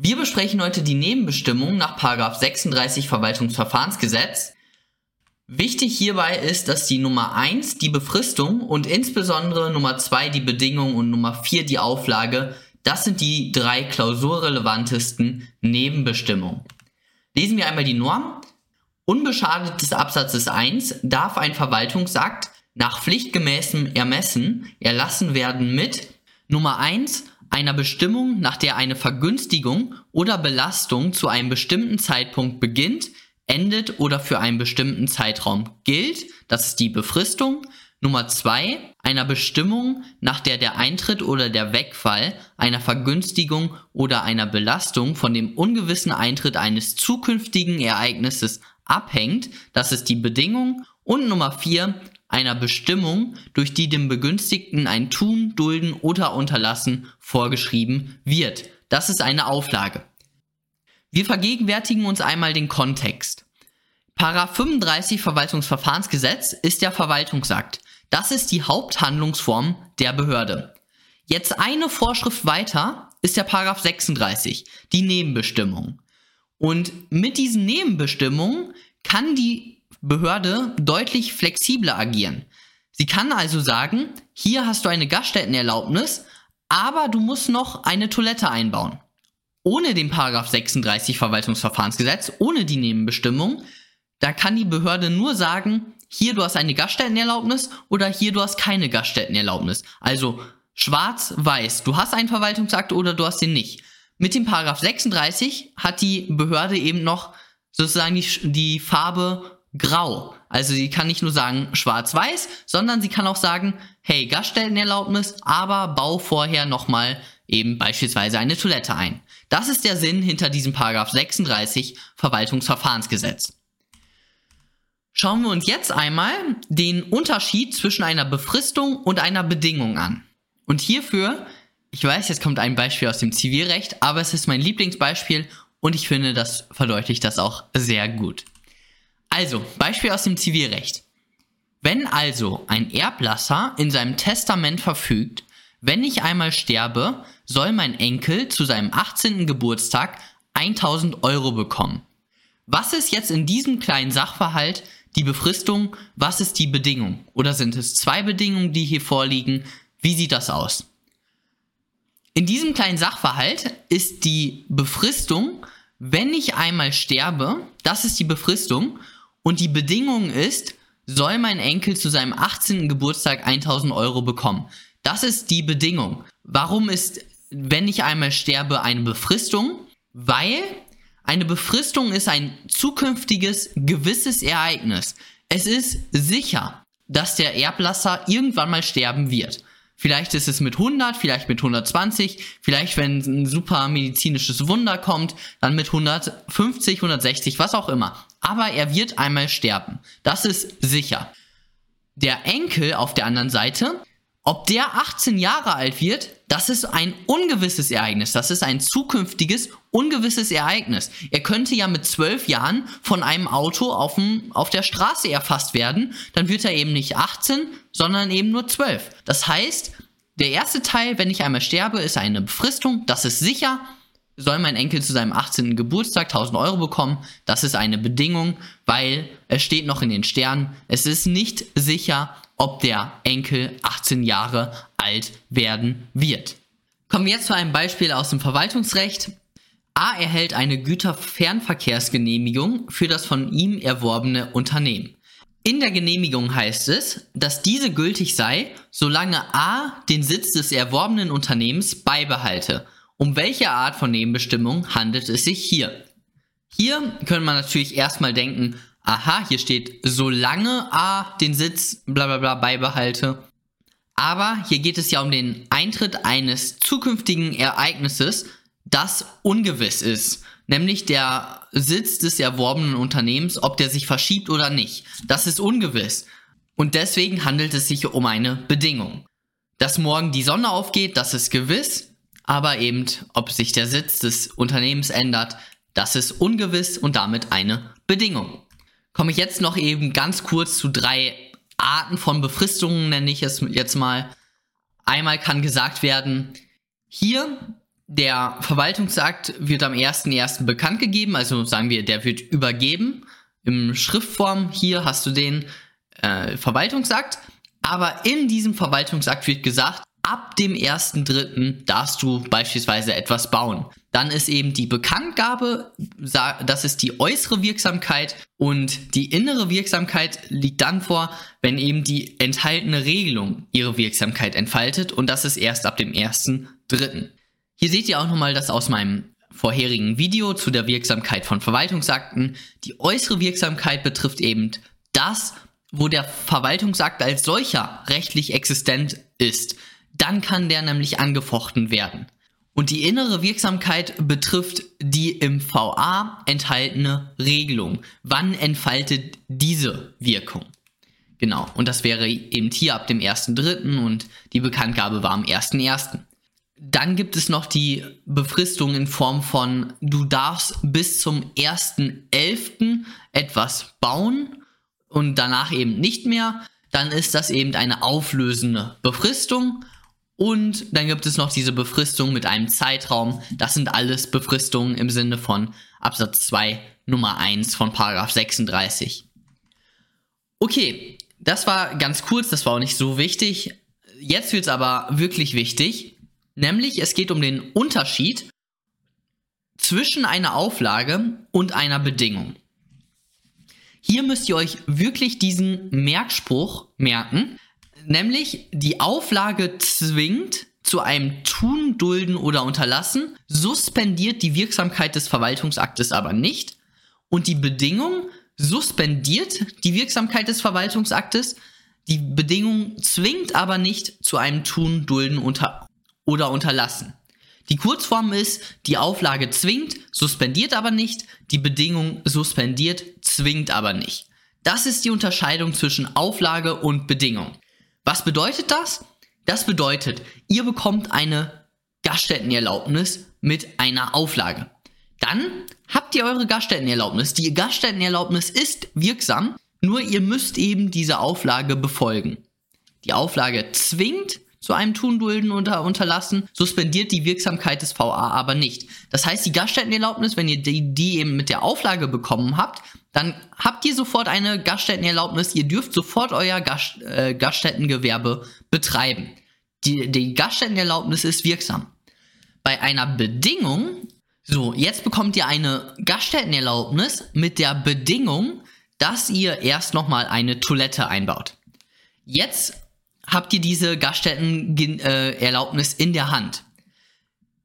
Wir besprechen heute die Nebenbestimmung nach 36 Verwaltungsverfahrensgesetz. Wichtig hierbei ist, dass die Nummer 1 die Befristung und insbesondere Nummer 2 die Bedingung und Nummer 4 die Auflage, das sind die drei klausurrelevantesten Nebenbestimmungen. Lesen wir einmal die Norm. Unbeschadet des Absatzes 1 darf ein Verwaltungsakt nach pflichtgemäßem Ermessen erlassen werden mit Nummer 1 einer Bestimmung, nach der eine Vergünstigung oder Belastung zu einem bestimmten Zeitpunkt beginnt, endet oder für einen bestimmten Zeitraum gilt, das ist die Befristung. Nummer zwei, einer Bestimmung, nach der der Eintritt oder der Wegfall einer Vergünstigung oder einer Belastung von dem ungewissen Eintritt eines zukünftigen Ereignisses abhängt, das ist die Bedingung. Und Nummer vier, einer Bestimmung, durch die dem Begünstigten ein Tun, Dulden oder Unterlassen vorgeschrieben wird. Das ist eine Auflage. Wir vergegenwärtigen uns einmal den Kontext. Paragraph 35 Verwaltungsverfahrensgesetz ist der Verwaltungsakt. Das ist die Haupthandlungsform der Behörde. Jetzt eine Vorschrift weiter ist der Paragraph 36, die Nebenbestimmung. Und mit diesen Nebenbestimmungen kann die Behörde deutlich flexibler agieren. Sie kann also sagen, hier hast du eine Gaststättenerlaubnis, aber du musst noch eine Toilette einbauen. Ohne den Paragraph 36 Verwaltungsverfahrensgesetz, ohne die Nebenbestimmung, da kann die Behörde nur sagen, hier du hast eine Gaststättenerlaubnis oder hier du hast keine Gaststättenerlaubnis. Also schwarz, weiß, du hast einen Verwaltungsakt oder du hast den nicht. Mit dem Paragraph 36 hat die Behörde eben noch sozusagen die, die Farbe grau. Also sie kann nicht nur sagen schwarz-weiß, sondern sie kann auch sagen, hey, Gaststellenerlaubnis, aber bau vorher nochmal eben beispielsweise eine Toilette ein. Das ist der Sinn hinter diesem Paragraph 36 Verwaltungsverfahrensgesetz. Schauen wir uns jetzt einmal den Unterschied zwischen einer Befristung und einer Bedingung an. Und hierfür, ich weiß, jetzt kommt ein Beispiel aus dem Zivilrecht, aber es ist mein Lieblingsbeispiel und ich finde, das verdeutlicht das auch sehr gut. Also, Beispiel aus dem Zivilrecht. Wenn also ein Erblasser in seinem Testament verfügt, wenn ich einmal sterbe, soll mein Enkel zu seinem 18. Geburtstag 1000 Euro bekommen. Was ist jetzt in diesem kleinen Sachverhalt die Befristung? Was ist die Bedingung? Oder sind es zwei Bedingungen, die hier vorliegen? Wie sieht das aus? In diesem kleinen Sachverhalt ist die Befristung, wenn ich einmal sterbe, das ist die Befristung und die Bedingung ist, soll mein Enkel zu seinem 18. Geburtstag 1000 Euro bekommen. Das ist die Bedingung. Warum ist, wenn ich einmal sterbe, eine Befristung? Weil eine Befristung ist ein zukünftiges gewisses Ereignis. Es ist sicher, dass der Erblasser irgendwann mal sterben wird. Vielleicht ist es mit 100, vielleicht mit 120, vielleicht wenn ein super medizinisches Wunder kommt, dann mit 150, 160, was auch immer. Aber er wird einmal sterben. Das ist sicher. Der Enkel auf der anderen Seite, ob der 18 Jahre alt wird, das ist ein ungewisses Ereignis. Das ist ein zukünftiges, ungewisses Ereignis. Er könnte ja mit 12 Jahren von einem Auto auf, dem, auf der Straße erfasst werden. Dann wird er eben nicht 18, sondern eben nur 12. Das heißt, der erste Teil, wenn ich einmal sterbe, ist eine Befristung. Das ist sicher. Soll mein Enkel zu seinem 18. Geburtstag 1000 Euro bekommen? Das ist eine Bedingung, weil es steht noch in den Sternen. Es ist nicht sicher, ob der Enkel 18 Jahre alt werden wird. Kommen wir jetzt zu einem Beispiel aus dem Verwaltungsrecht. A erhält eine Güterfernverkehrsgenehmigung für das von ihm erworbene Unternehmen. In der Genehmigung heißt es, dass diese gültig sei, solange A den Sitz des erworbenen Unternehmens beibehalte. Um welche Art von Nebenbestimmung handelt es sich hier? Hier könnte man natürlich erstmal denken, aha, hier steht, solange A den Sitz bla bla bla beibehalte. Aber hier geht es ja um den Eintritt eines zukünftigen Ereignisses, das ungewiss ist nämlich der Sitz des erworbenen Unternehmens, ob der sich verschiebt oder nicht. Das ist ungewiss. Und deswegen handelt es sich um eine Bedingung. Dass morgen die Sonne aufgeht, das ist gewiss, aber eben, ob sich der Sitz des Unternehmens ändert, das ist ungewiss und damit eine Bedingung. Komme ich jetzt noch eben ganz kurz zu drei Arten von Befristungen, nenne ich es jetzt mal. Einmal kann gesagt werden, hier Der Verwaltungsakt wird am 1.1. bekannt gegeben, also sagen wir, der wird übergeben. Im Schriftform hier hast du den äh, Verwaltungsakt, aber in diesem Verwaltungsakt wird gesagt, ab dem 1.3. darfst du beispielsweise etwas bauen. Dann ist eben die Bekanntgabe, das ist die äußere Wirksamkeit und die innere Wirksamkeit liegt dann vor, wenn eben die enthaltene Regelung ihre Wirksamkeit entfaltet und das ist erst ab dem 1.3. Hier seht ihr auch nochmal das aus meinem vorherigen Video zu der Wirksamkeit von Verwaltungsakten. Die äußere Wirksamkeit betrifft eben das, wo der Verwaltungsakt als solcher rechtlich existent ist dann kann der nämlich angefochten werden. Und die innere Wirksamkeit betrifft die im VA enthaltene Regelung. Wann entfaltet diese Wirkung? Genau, und das wäre eben hier ab dem 1.3. und die Bekanntgabe war am 1.1. Dann gibt es noch die Befristung in Form von, du darfst bis zum 1.11. etwas bauen und danach eben nicht mehr. Dann ist das eben eine auflösende Befristung und dann gibt es noch diese Befristung mit einem Zeitraum. Das sind alles Befristungen im Sinne von Absatz 2 Nummer 1 von Paragraph 36. Okay, das war ganz kurz, das war auch nicht so wichtig. Jetzt wird es aber wirklich wichtig, nämlich es geht um den Unterschied zwischen einer Auflage und einer Bedingung. Hier müsst ihr euch wirklich diesen Merkspruch merken, Nämlich die Auflage zwingt zu einem Tun, Dulden oder Unterlassen, suspendiert die Wirksamkeit des Verwaltungsaktes aber nicht. Und die Bedingung suspendiert die Wirksamkeit des Verwaltungsaktes. Die Bedingung zwingt aber nicht zu einem Tun, Dulden unter oder Unterlassen. Die Kurzform ist, die Auflage zwingt, suspendiert aber nicht, die Bedingung suspendiert, zwingt aber nicht. Das ist die Unterscheidung zwischen Auflage und Bedingung. Was bedeutet das? Das bedeutet, ihr bekommt eine Gaststättenerlaubnis mit einer Auflage. Dann habt ihr eure Gaststättenerlaubnis. Die Gaststättenerlaubnis ist wirksam, nur ihr müsst eben diese Auflage befolgen. Die Auflage zwingt zu einem Tun, Dulden oder Unterlassen, suspendiert die Wirksamkeit des VA aber nicht. Das heißt, die Gaststättenerlaubnis, wenn ihr die, die eben mit der Auflage bekommen habt, dann habt ihr sofort eine Gaststättenerlaubnis. Ihr dürft sofort euer Gast, äh, Gaststättengewerbe betreiben. Die, die Gaststättenerlaubnis ist wirksam. Bei einer Bedingung, so, jetzt bekommt ihr eine Gaststättenerlaubnis mit der Bedingung, dass ihr erst nochmal eine Toilette einbaut. Jetzt habt ihr diese Gaststättenerlaubnis in der Hand.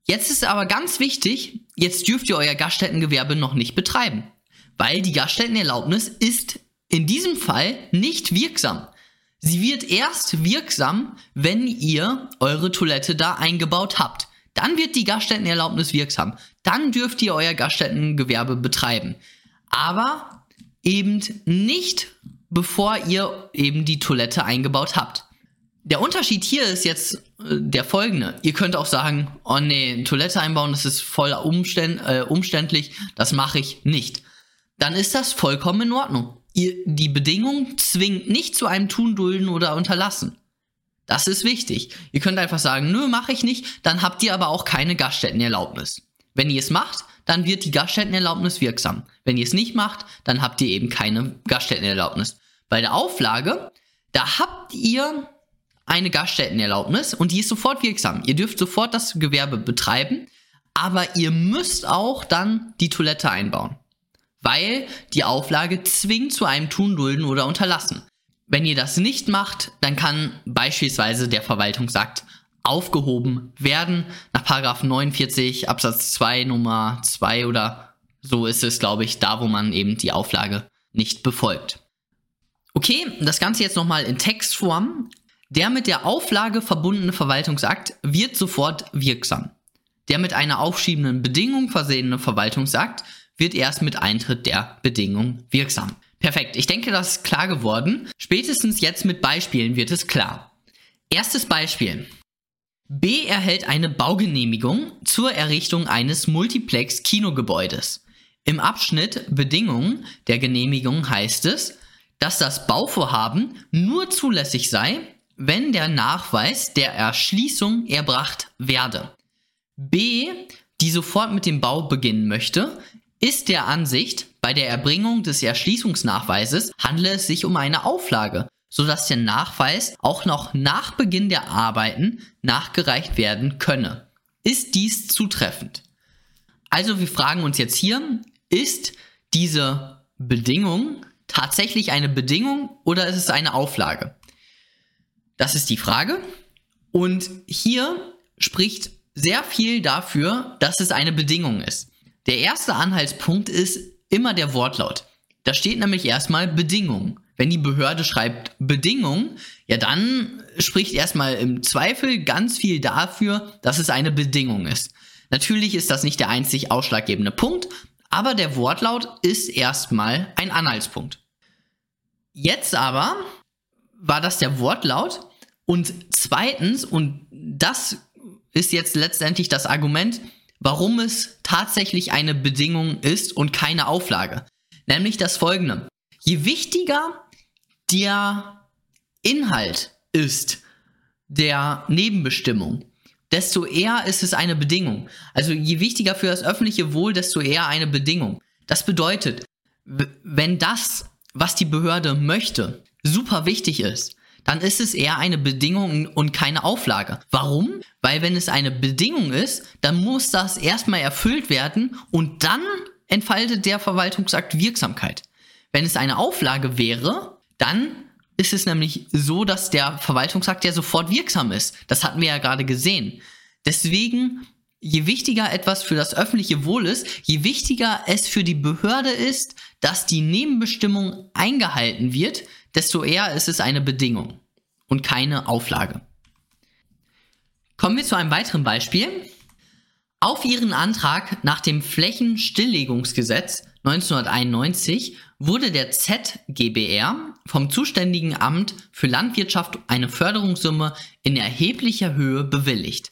Jetzt ist aber ganz wichtig, jetzt dürft ihr euer Gaststättengewerbe noch nicht betreiben, weil die Gaststättenerlaubnis ist in diesem Fall nicht wirksam. Sie wird erst wirksam, wenn ihr eure Toilette da eingebaut habt. Dann wird die Gaststättenerlaubnis wirksam. Dann dürft ihr euer Gaststättengewerbe betreiben. Aber eben nicht, bevor ihr eben die Toilette eingebaut habt. Der Unterschied hier ist jetzt äh, der folgende. Ihr könnt auch sagen, oh nee, eine Toilette einbauen, das ist voll umständ, äh, umständlich, das mache ich nicht. Dann ist das vollkommen in Ordnung. Ihr, die Bedingung zwingt nicht zu einem Tun, Dulden oder Unterlassen. Das ist wichtig. Ihr könnt einfach sagen, nö, mache ich nicht, dann habt ihr aber auch keine Gaststättenerlaubnis. Wenn ihr es macht, dann wird die Gaststättenerlaubnis wirksam. Wenn ihr es nicht macht, dann habt ihr eben keine Gaststättenerlaubnis. Bei der Auflage, da habt ihr eine Gaststättenerlaubnis und die ist sofort wirksam. Ihr dürft sofort das Gewerbe betreiben, aber ihr müsst auch dann die Toilette einbauen. Weil die Auflage zwingt zu einem Tun, Dulden oder Unterlassen. Wenn ihr das nicht macht, dann kann beispielsweise der Verwaltungsakt aufgehoben werden. Nach 49 Absatz 2 Nummer 2 oder so ist es, glaube ich, da, wo man eben die Auflage nicht befolgt. Okay, das Ganze jetzt nochmal in Textform. Der mit der Auflage verbundene Verwaltungsakt wird sofort wirksam. Der mit einer aufschiebenden Bedingung versehene Verwaltungsakt wird erst mit Eintritt der Bedingung wirksam. Perfekt, ich denke, das ist klar geworden. Spätestens jetzt mit Beispielen wird es klar. Erstes Beispiel. B erhält eine Baugenehmigung zur Errichtung eines Multiplex-Kinogebäudes. Im Abschnitt Bedingungen der Genehmigung heißt es, dass das Bauvorhaben nur zulässig sei, wenn der Nachweis der Erschließung erbracht werde. B, die sofort mit dem Bau beginnen möchte, ist der Ansicht, bei der Erbringung des Erschließungsnachweises handle es sich um eine Auflage, sodass der Nachweis auch noch nach Beginn der Arbeiten nachgereicht werden könne. Ist dies zutreffend? Also wir fragen uns jetzt hier, ist diese Bedingung tatsächlich eine Bedingung oder ist es eine Auflage? Das ist die Frage. Und hier spricht sehr viel dafür, dass es eine Bedingung ist. Der erste Anhaltspunkt ist immer der Wortlaut. Da steht nämlich erstmal Bedingung. Wenn die Behörde schreibt Bedingung, ja dann spricht erstmal im Zweifel ganz viel dafür, dass es eine Bedingung ist. Natürlich ist das nicht der einzig ausschlaggebende Punkt, aber der Wortlaut ist erstmal ein Anhaltspunkt. Jetzt aber war das der Wortlaut und zweitens, und das ist jetzt letztendlich das Argument, warum es tatsächlich eine Bedingung ist und keine Auflage. Nämlich das folgende. Je wichtiger der Inhalt ist der Nebenbestimmung, desto eher ist es eine Bedingung. Also je wichtiger für das öffentliche Wohl, desto eher eine Bedingung. Das bedeutet, wenn das, was die Behörde möchte, super wichtig ist, dann ist es eher eine Bedingung und keine Auflage. Warum? Weil wenn es eine Bedingung ist, dann muss das erstmal erfüllt werden und dann entfaltet der Verwaltungsakt Wirksamkeit. Wenn es eine Auflage wäre, dann ist es nämlich so, dass der Verwaltungsakt ja sofort wirksam ist. Das hatten wir ja gerade gesehen. Deswegen, je wichtiger etwas für das öffentliche Wohl ist, je wichtiger es für die Behörde ist, dass die Nebenbestimmung eingehalten wird, desto eher ist es eine Bedingung und keine Auflage. Kommen wir zu einem weiteren Beispiel. Auf Ihren Antrag nach dem Flächenstilllegungsgesetz 1991 wurde der ZGBR vom zuständigen Amt für Landwirtschaft eine Förderungssumme in erheblicher Höhe bewilligt.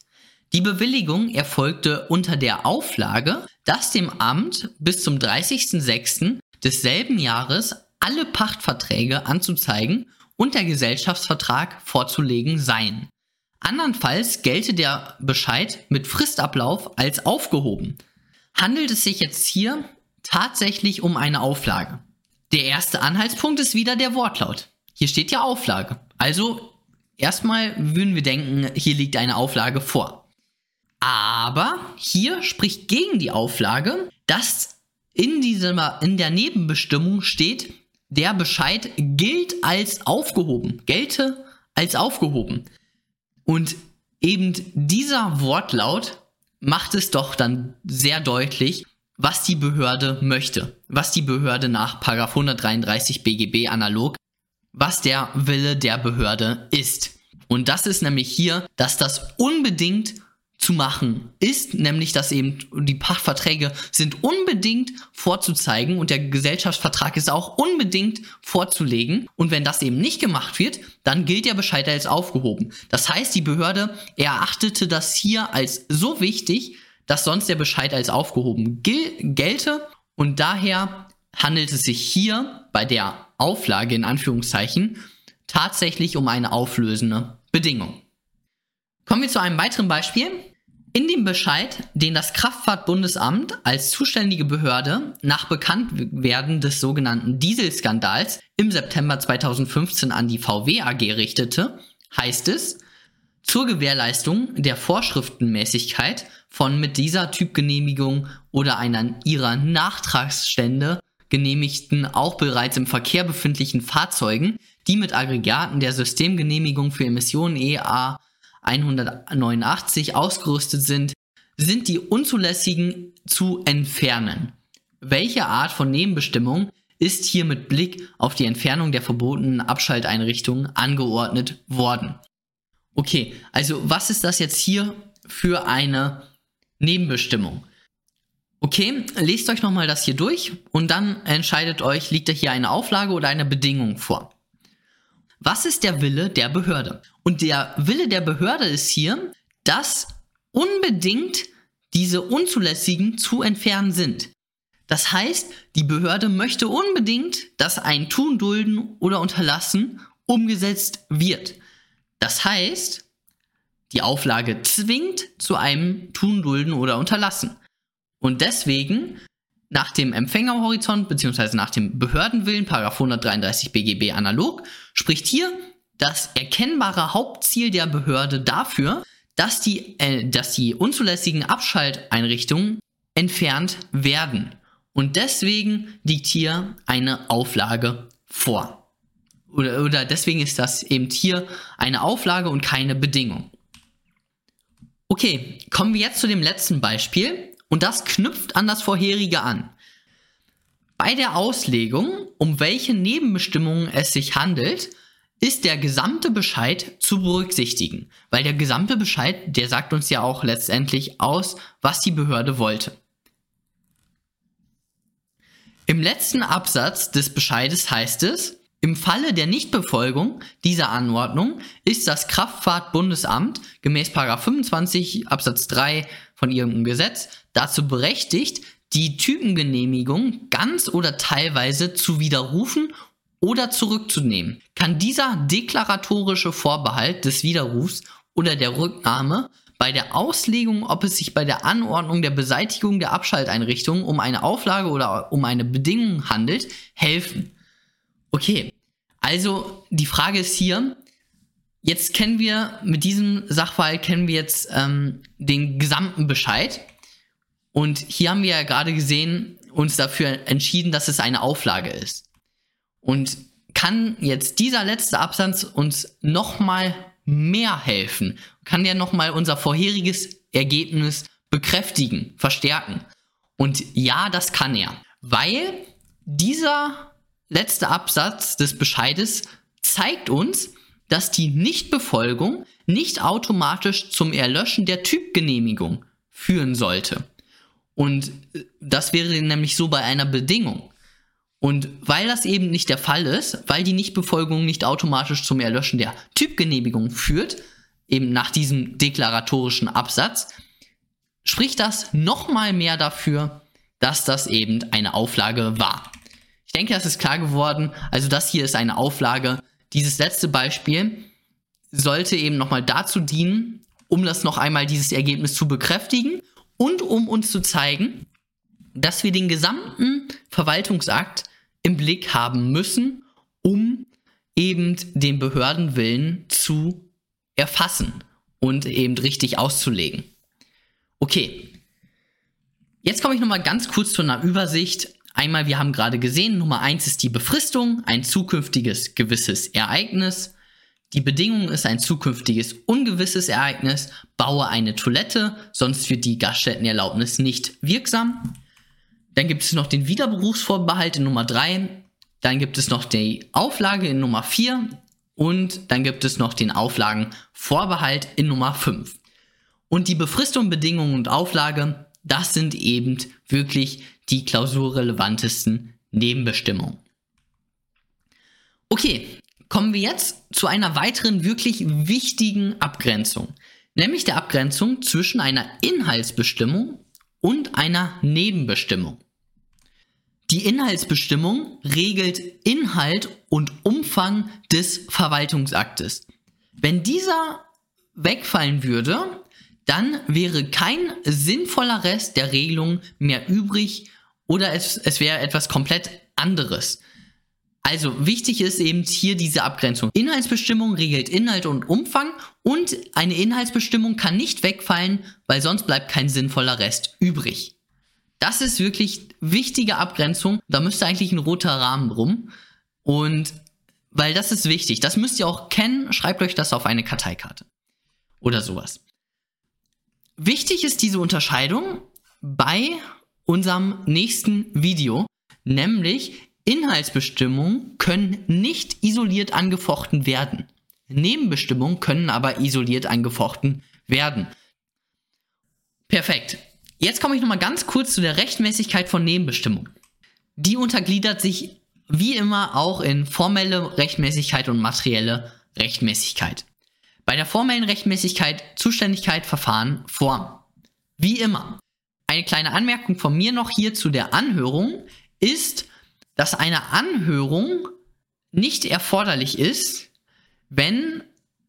Die Bewilligung erfolgte unter der Auflage, dass dem Amt bis zum 30.06. desselben Jahres alle Pachtverträge anzuzeigen und der Gesellschaftsvertrag vorzulegen seien. Andernfalls gelte der Bescheid mit Fristablauf als aufgehoben. Handelt es sich jetzt hier tatsächlich um eine Auflage? Der erste Anhaltspunkt ist wieder der Wortlaut. Hier steht ja Auflage. Also erstmal würden wir denken, hier liegt eine Auflage vor. Aber hier spricht gegen die Auflage, dass in, dieser, in der Nebenbestimmung steht, der Bescheid gilt als aufgehoben, gelte als aufgehoben. Und eben dieser Wortlaut macht es doch dann sehr deutlich, was die Behörde möchte, was die Behörde nach 133 BGB analog, was der Wille der Behörde ist. Und das ist nämlich hier, dass das unbedingt zu machen ist, nämlich dass eben die Pachtverträge sind unbedingt vorzuzeigen und der Gesellschaftsvertrag ist auch unbedingt vorzulegen. Und wenn das eben nicht gemacht wird, dann gilt der Bescheid als aufgehoben. Das heißt, die Behörde erachtete das hier als so wichtig, dass sonst der Bescheid als aufgehoben gel gelte und daher handelt es sich hier bei der Auflage in Anführungszeichen tatsächlich um eine auflösende Bedingung. Kommen wir zu einem weiteren Beispiel. In dem Bescheid, den das Kraftfahrtbundesamt als zuständige Behörde nach Bekanntwerden des sogenannten Dieselskandals im September 2015 an die VW AG richtete, heißt es, zur Gewährleistung der Vorschriftenmäßigkeit von mit dieser Typgenehmigung oder einer ihrer Nachtragsstände genehmigten, auch bereits im Verkehr befindlichen Fahrzeugen, die mit Aggregaten der Systemgenehmigung für Emissionen EA 189 ausgerüstet sind, sind die unzulässigen zu entfernen. Welche Art von Nebenbestimmung ist hier mit Blick auf die Entfernung der verbotenen Abschalteinrichtungen angeordnet worden? Okay, also was ist das jetzt hier für eine Nebenbestimmung? Okay, lest euch nochmal das hier durch und dann entscheidet euch, liegt da hier eine Auflage oder eine Bedingung vor. Was ist der Wille der Behörde? Und der Wille der Behörde ist hier, dass unbedingt diese unzulässigen zu entfernen sind. Das heißt, die Behörde möchte unbedingt, dass ein Tun, Dulden oder Unterlassen umgesetzt wird. Das heißt, die Auflage zwingt zu einem Tun, Dulden oder Unterlassen. Und deswegen nach dem Empfängerhorizont bzw. nach dem Behördenwillen, 133 BGB analog, spricht hier das erkennbare Hauptziel der Behörde dafür, dass die, äh, dass die unzulässigen Abschalteinrichtungen entfernt werden. Und deswegen liegt hier eine Auflage vor. Oder, oder deswegen ist das eben hier eine Auflage und keine Bedingung. Okay, kommen wir jetzt zu dem letzten Beispiel. Und das knüpft an das vorherige an. Bei der Auslegung, um welche Nebenbestimmungen es sich handelt, ist der gesamte Bescheid zu berücksichtigen, weil der gesamte Bescheid, der sagt uns ja auch letztendlich aus, was die Behörde wollte. Im letzten Absatz des Bescheides heißt es, im Falle der Nichtbefolgung dieser Anordnung ist das Kraftfahrtbundesamt gemäß 25 Absatz 3 von irgendeinem Gesetz dazu berechtigt, die Typengenehmigung ganz oder teilweise zu widerrufen oder zurückzunehmen. Kann dieser deklaratorische Vorbehalt des Widerrufs oder der Rücknahme bei der Auslegung, ob es sich bei der Anordnung der Beseitigung der Abschalteinrichtung um eine Auflage oder um eine Bedingung handelt, helfen. Okay, also die Frage ist hier, jetzt kennen wir mit diesem Sachverhalt kennen wir jetzt ähm, den gesamten Bescheid. Und hier haben wir ja gerade gesehen, uns dafür entschieden, dass es eine Auflage ist. Und kann jetzt dieser letzte Absatz uns nochmal mehr helfen? Kann der nochmal unser vorheriges Ergebnis bekräftigen, verstärken? Und ja, das kann er, weil dieser letzte Absatz des Bescheides zeigt uns, dass die Nichtbefolgung nicht automatisch zum Erlöschen der Typgenehmigung führen sollte. Und äh, das wäre nämlich so bei einer Bedingung. Und weil das eben nicht der Fall ist, weil die Nichtbefolgung nicht automatisch zum Erlöschen der Typgenehmigung führt, eben nach diesem deklaratorischen Absatz, spricht das nochmal mehr dafür, dass das eben eine Auflage war. Ich denke, das ist klar geworden. Also das hier ist eine Auflage. Dieses letzte Beispiel sollte eben nochmal dazu dienen, um das noch einmal dieses Ergebnis zu bekräftigen und um uns zu zeigen, dass wir den gesamten Verwaltungsakt im Blick haben müssen, um eben den Behördenwillen zu erfassen und eben richtig auszulegen. Okay. Jetzt komme ich nochmal ganz kurz zu einer Übersicht Einmal, wir haben gerade gesehen, Nummer eins ist die Befristung, ein zukünftiges gewisses Ereignis. Die Bedingung ist ein zukünftiges ungewisses Ereignis. Baue eine Toilette, sonst wird die Gaststättenerlaubnis nicht wirksam. Dann gibt es noch den Wiederberufsvorbehalt in Nummer drei. Dann gibt es noch die Auflage in Nummer vier und dann gibt es noch den Auflagenvorbehalt in Nummer fünf. Und die Befristung, Bedingung und Auflage, das sind eben wirklich die klausurrelevantesten Nebenbestimmungen. Okay, kommen wir jetzt zu einer weiteren wirklich wichtigen Abgrenzung, nämlich der Abgrenzung zwischen einer Inhaltsbestimmung und einer Nebenbestimmung. Die Inhaltsbestimmung regelt Inhalt und Umfang des Verwaltungsaktes. Wenn dieser wegfallen würde, dann wäre kein sinnvoller Rest der Regelung mehr übrig oder es, es wäre etwas komplett anderes. Also wichtig ist eben hier diese Abgrenzung. Inhaltsbestimmung regelt Inhalt und Umfang und eine Inhaltsbestimmung kann nicht wegfallen, weil sonst bleibt kein sinnvoller Rest übrig. Das ist wirklich wichtige Abgrenzung. Da müsste eigentlich ein roter Rahmen drum. Und weil das ist wichtig. Das müsst ihr auch kennen. Schreibt euch das auf eine Karteikarte. Oder sowas. Wichtig ist diese Unterscheidung bei unserem nächsten Video, nämlich Inhaltsbestimmungen können nicht isoliert angefochten werden. Nebenbestimmungen können aber isoliert angefochten werden. Perfekt. Jetzt komme ich nochmal ganz kurz zu der Rechtmäßigkeit von Nebenbestimmungen. Die untergliedert sich wie immer auch in formelle Rechtmäßigkeit und materielle Rechtmäßigkeit. Bei der formellen Rechtmäßigkeit Zuständigkeit, Verfahren, Form. Wie immer. Eine kleine Anmerkung von mir noch hier zu der Anhörung ist, dass eine Anhörung nicht erforderlich ist, wenn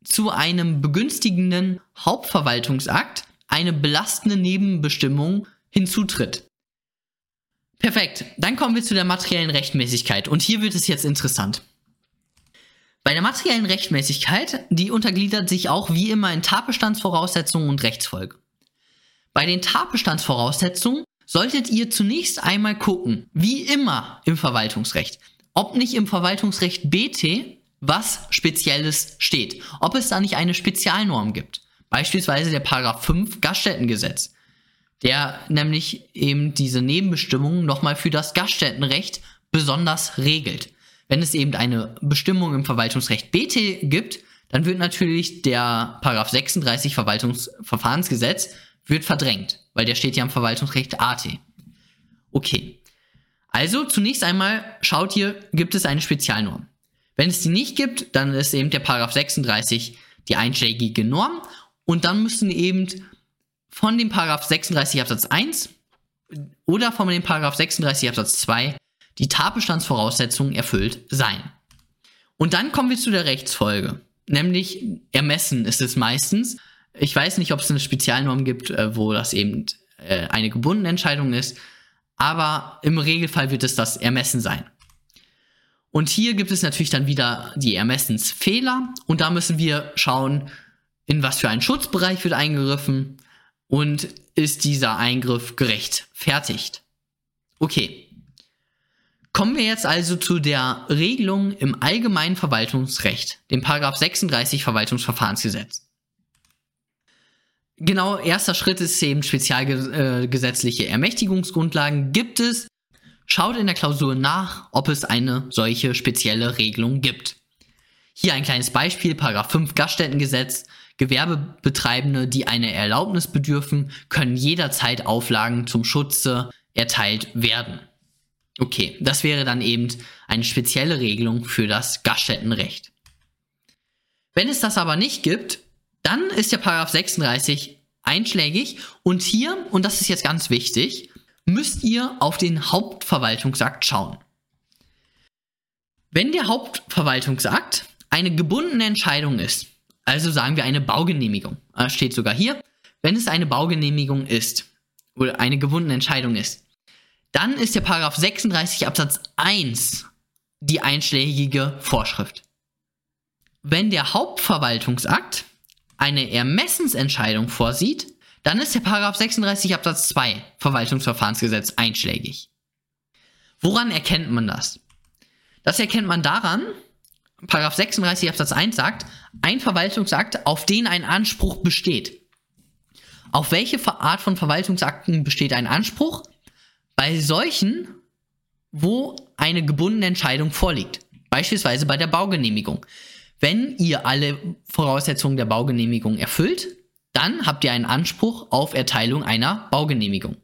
zu einem begünstigenden Hauptverwaltungsakt eine belastende Nebenbestimmung hinzutritt. Perfekt, dann kommen wir zu der materiellen Rechtmäßigkeit und hier wird es jetzt interessant. Bei der materiellen Rechtmäßigkeit, die untergliedert sich auch wie immer in Tatbestandsvoraussetzungen und Rechtsfolge. Bei den Tatbestandsvoraussetzungen solltet ihr zunächst einmal gucken, wie immer im Verwaltungsrecht, ob nicht im Verwaltungsrecht BT was Spezielles steht, ob es da nicht eine Spezialnorm gibt. Beispielsweise der Paragraph 5 Gaststättengesetz, der nämlich eben diese Nebenbestimmungen nochmal für das Gaststättenrecht besonders regelt. Wenn es eben eine Bestimmung im Verwaltungsrecht BT gibt, dann wird natürlich der Paragraph 36 Verwaltungsverfahrensgesetz wird verdrängt, weil der steht ja im Verwaltungsrecht AT. Okay. Also zunächst einmal schaut ihr, gibt es eine Spezialnorm. Wenn es die nicht gibt, dann ist eben der Paragraph 36 die einschlägige Norm und dann müssen eben von dem Paragraph 36 Absatz 1 oder von dem Paragraph 36 Absatz 2 die Tatbestandsvoraussetzungen erfüllt sein. Und dann kommen wir zu der Rechtsfolge, nämlich Ermessen ist es meistens. Ich weiß nicht, ob es eine Spezialnorm gibt, äh, wo das eben äh, eine gebundene Entscheidung ist, aber im Regelfall wird es das Ermessen sein. Und hier gibt es natürlich dann wieder die Ermessensfehler und da müssen wir schauen, in was für einen Schutzbereich wird eingegriffen und ist dieser Eingriff gerechtfertigt. Okay. Kommen wir jetzt also zu der Regelung im allgemeinen Verwaltungsrecht, dem Paragraph 36 Verwaltungsverfahrensgesetz. Genau, erster Schritt ist eben spezialgesetzliche Ermächtigungsgrundlagen. Gibt es Schaut in der Klausur nach, ob es eine solche spezielle Regelung gibt. Hier ein kleines Beispiel, Paragraph 5 Gaststättengesetz. Gewerbebetreibende, die eine Erlaubnis bedürfen, können jederzeit Auflagen zum Schutze erteilt werden. Okay, das wäre dann eben eine spezielle Regelung für das Gaststättenrecht. Wenn es das aber nicht gibt, dann ist der Paragraph 36 einschlägig und hier, und das ist jetzt ganz wichtig, müsst ihr auf den Hauptverwaltungsakt schauen. Wenn der Hauptverwaltungsakt eine gebundene Entscheidung ist, also sagen wir eine Baugenehmigung, steht sogar hier, wenn es eine Baugenehmigung ist oder eine gebundene Entscheidung ist, dann ist der Paragraph 36 Absatz 1 die einschlägige Vorschrift. Wenn der Hauptverwaltungsakt eine Ermessensentscheidung vorsieht, dann ist der Paragraph 36 Absatz 2 Verwaltungsverfahrensgesetz einschlägig. Woran erkennt man das? Das erkennt man daran, Paragraph 36 Absatz 1 sagt, ein Verwaltungsakt, auf den ein Anspruch besteht. Auf welche Art von Verwaltungsakten besteht ein Anspruch? Bei solchen, wo eine gebundene Entscheidung vorliegt. Beispielsweise bei der Baugenehmigung. Wenn ihr alle Voraussetzungen der Baugenehmigung erfüllt, dann habt ihr einen Anspruch auf Erteilung einer Baugenehmigung.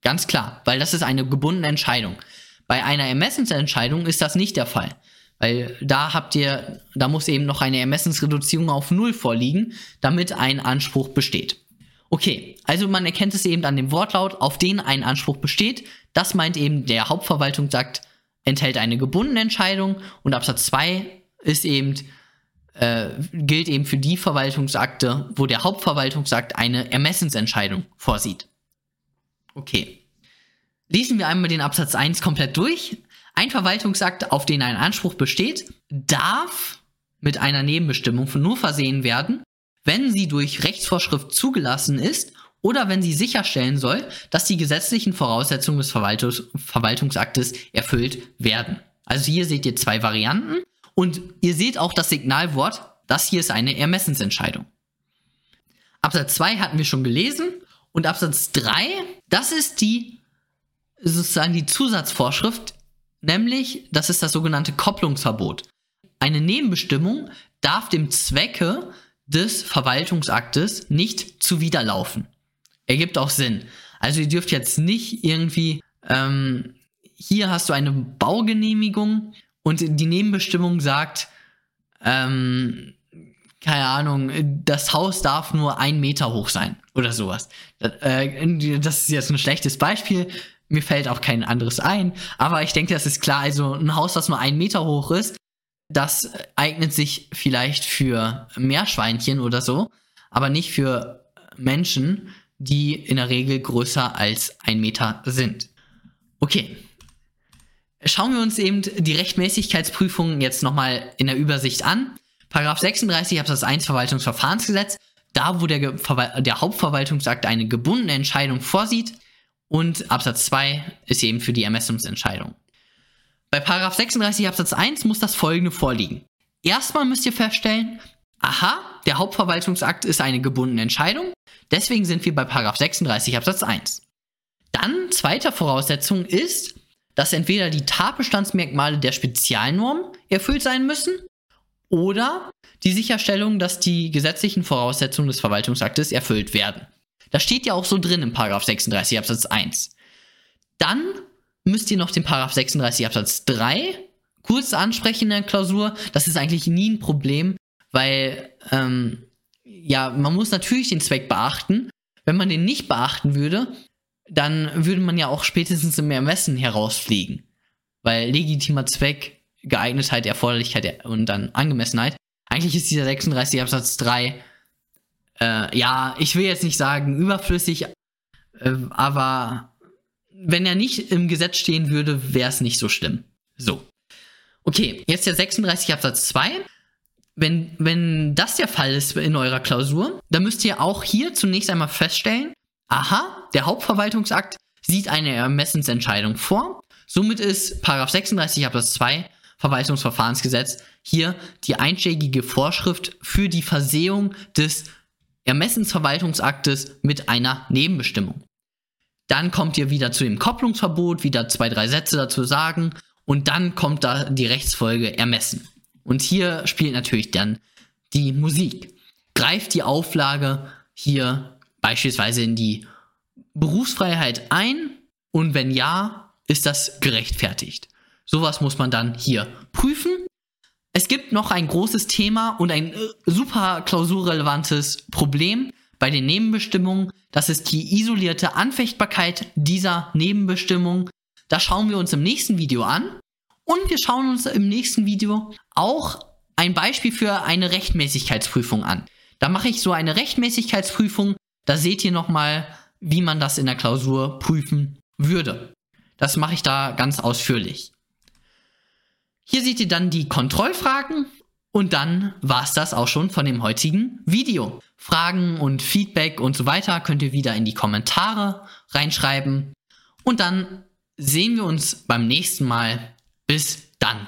Ganz klar, weil das ist eine gebundene Entscheidung. Bei einer Ermessensentscheidung ist das nicht der Fall. Weil da habt ihr, da muss eben noch eine Ermessensreduzierung auf Null vorliegen, damit ein Anspruch besteht. Okay, also man erkennt es eben an dem Wortlaut, auf den ein Anspruch besteht. Das meint eben, der Hauptverwaltung sagt, enthält eine gebundene Entscheidung und Absatz 2 ist eben, äh, gilt eben für die Verwaltungsakte, wo der Hauptverwaltungsakt eine Ermessensentscheidung vorsieht. Okay. Lesen wir einmal den Absatz 1 komplett durch. Ein Verwaltungsakt, auf den ein Anspruch besteht, darf mit einer Nebenbestimmung nur versehen werden, wenn sie durch Rechtsvorschrift zugelassen ist oder wenn sie sicherstellen soll, dass die gesetzlichen Voraussetzungen des Verwaltungs Verwaltungsaktes erfüllt werden. Also hier seht ihr zwei Varianten. Und ihr seht auch das Signalwort, das hier ist eine Ermessensentscheidung. Absatz 2 hatten wir schon gelesen und Absatz 3, das ist die sozusagen die Zusatzvorschrift, nämlich das ist das sogenannte Kopplungsverbot. Eine Nebenbestimmung darf dem Zwecke des Verwaltungsaktes nicht zuwiderlaufen. Ergibt auch Sinn. Also ihr dürft jetzt nicht irgendwie, ähm, hier hast du eine Baugenehmigung und die Nebenbestimmung sagt, ähm, keine Ahnung, das Haus darf nur ein Meter hoch sein oder sowas. Das, äh, ist jetzt ein schlechtes Beispiel. Mir fällt auch kein anderes ein. Aber ich denke, das ist klar. Also ein Haus, das nur ein Meter hoch ist, das eignet sich vielleicht für Meerschweinchen oder so, aber nicht für Menschen, die in der Regel größer als ein Meter sind. Okay. Schauen wir uns eben die Rechtmäßigkeitsprüfung jetzt nochmal in der Übersicht an. Paragraph 36 Absatz 1 Verwaltungsverfahrensgesetz, da wo der, der Hauptverwaltungsakt eine gebundene Entscheidung vorsieht und Absatz 2 ist eben für die Ermessungsentscheidung. Bei Paragraph 36 Absatz 1 muss das folgende vorliegen. Erstmal müsst ihr feststellen, aha, der Hauptverwaltungsakt ist eine gebundene Entscheidung, deswegen sind wir bei Paragraph 36 Absatz 1. Dann, zweite Voraussetzung ist, dass entweder die Tatbestandsmerkmale der Spezialnorm erfüllt sein müssen oder die Sicherstellung, dass die gesetzlichen Voraussetzungen des Verwaltungsaktes erfüllt werden. Das steht ja auch so drin im Paragraph 36 Absatz 1. Dann müsst ihr noch den Paragraph 36 Absatz 3 kurz ansprechen in der Klausur. Das ist eigentlich nie ein Problem, weil ähm, ja, man muss natürlich den Zweck beachten. Wenn man den nicht beachten würde, dann würde man ja auch spätestens im Ermessen herausfliegen. Weil legitimer Zweck, Geeignetheit, Erforderlichkeit und dann Angemessenheit. Eigentlich ist dieser 36 Absatz 3, äh, ja, ich will jetzt nicht sagen überflüssig, äh, aber wenn er nicht im Gesetz stehen würde, wäre es nicht so schlimm. So. Okay, jetzt der 36 Absatz 2. Wenn, wenn das der Fall ist in eurer Klausur, dann müsst ihr auch hier zunächst einmal feststellen, aha, der Hauptverwaltungsakt sieht eine Ermessensentscheidung vor. Somit ist 36 Absatz 2 Verwaltungsverfahrensgesetz hier die einschlägige Vorschrift für die Versehung des Ermessensverwaltungsaktes mit einer Nebenbestimmung. Dann kommt ihr wieder zu dem Kopplungsverbot, wieder zwei, drei Sätze dazu sagen und dann kommt da die Rechtsfolge Ermessen. Und hier spielt natürlich dann die Musik. Greift die Auflage hier beispielsweise in die Berufsfreiheit ein und wenn ja, ist das gerechtfertigt. Sowas muss man dann hier prüfen. Es gibt noch ein großes Thema und ein äh, super klausurrelevantes Problem bei den Nebenbestimmungen. Das ist die isolierte Anfechtbarkeit dieser Nebenbestimmung. Das schauen wir uns im nächsten Video an. Und wir schauen uns im nächsten Video auch ein Beispiel für eine Rechtmäßigkeitsprüfung an. Da mache ich so eine Rechtmäßigkeitsprüfung. Da seht ihr nochmal, wie man das in der Klausur prüfen würde. Das mache ich da ganz ausführlich. Hier seht ihr dann die Kontrollfragen und dann war es das auch schon von dem heutigen Video. Fragen und Feedback und so weiter könnt ihr wieder in die Kommentare reinschreiben. Und dann sehen wir uns beim nächsten Mal bis dann.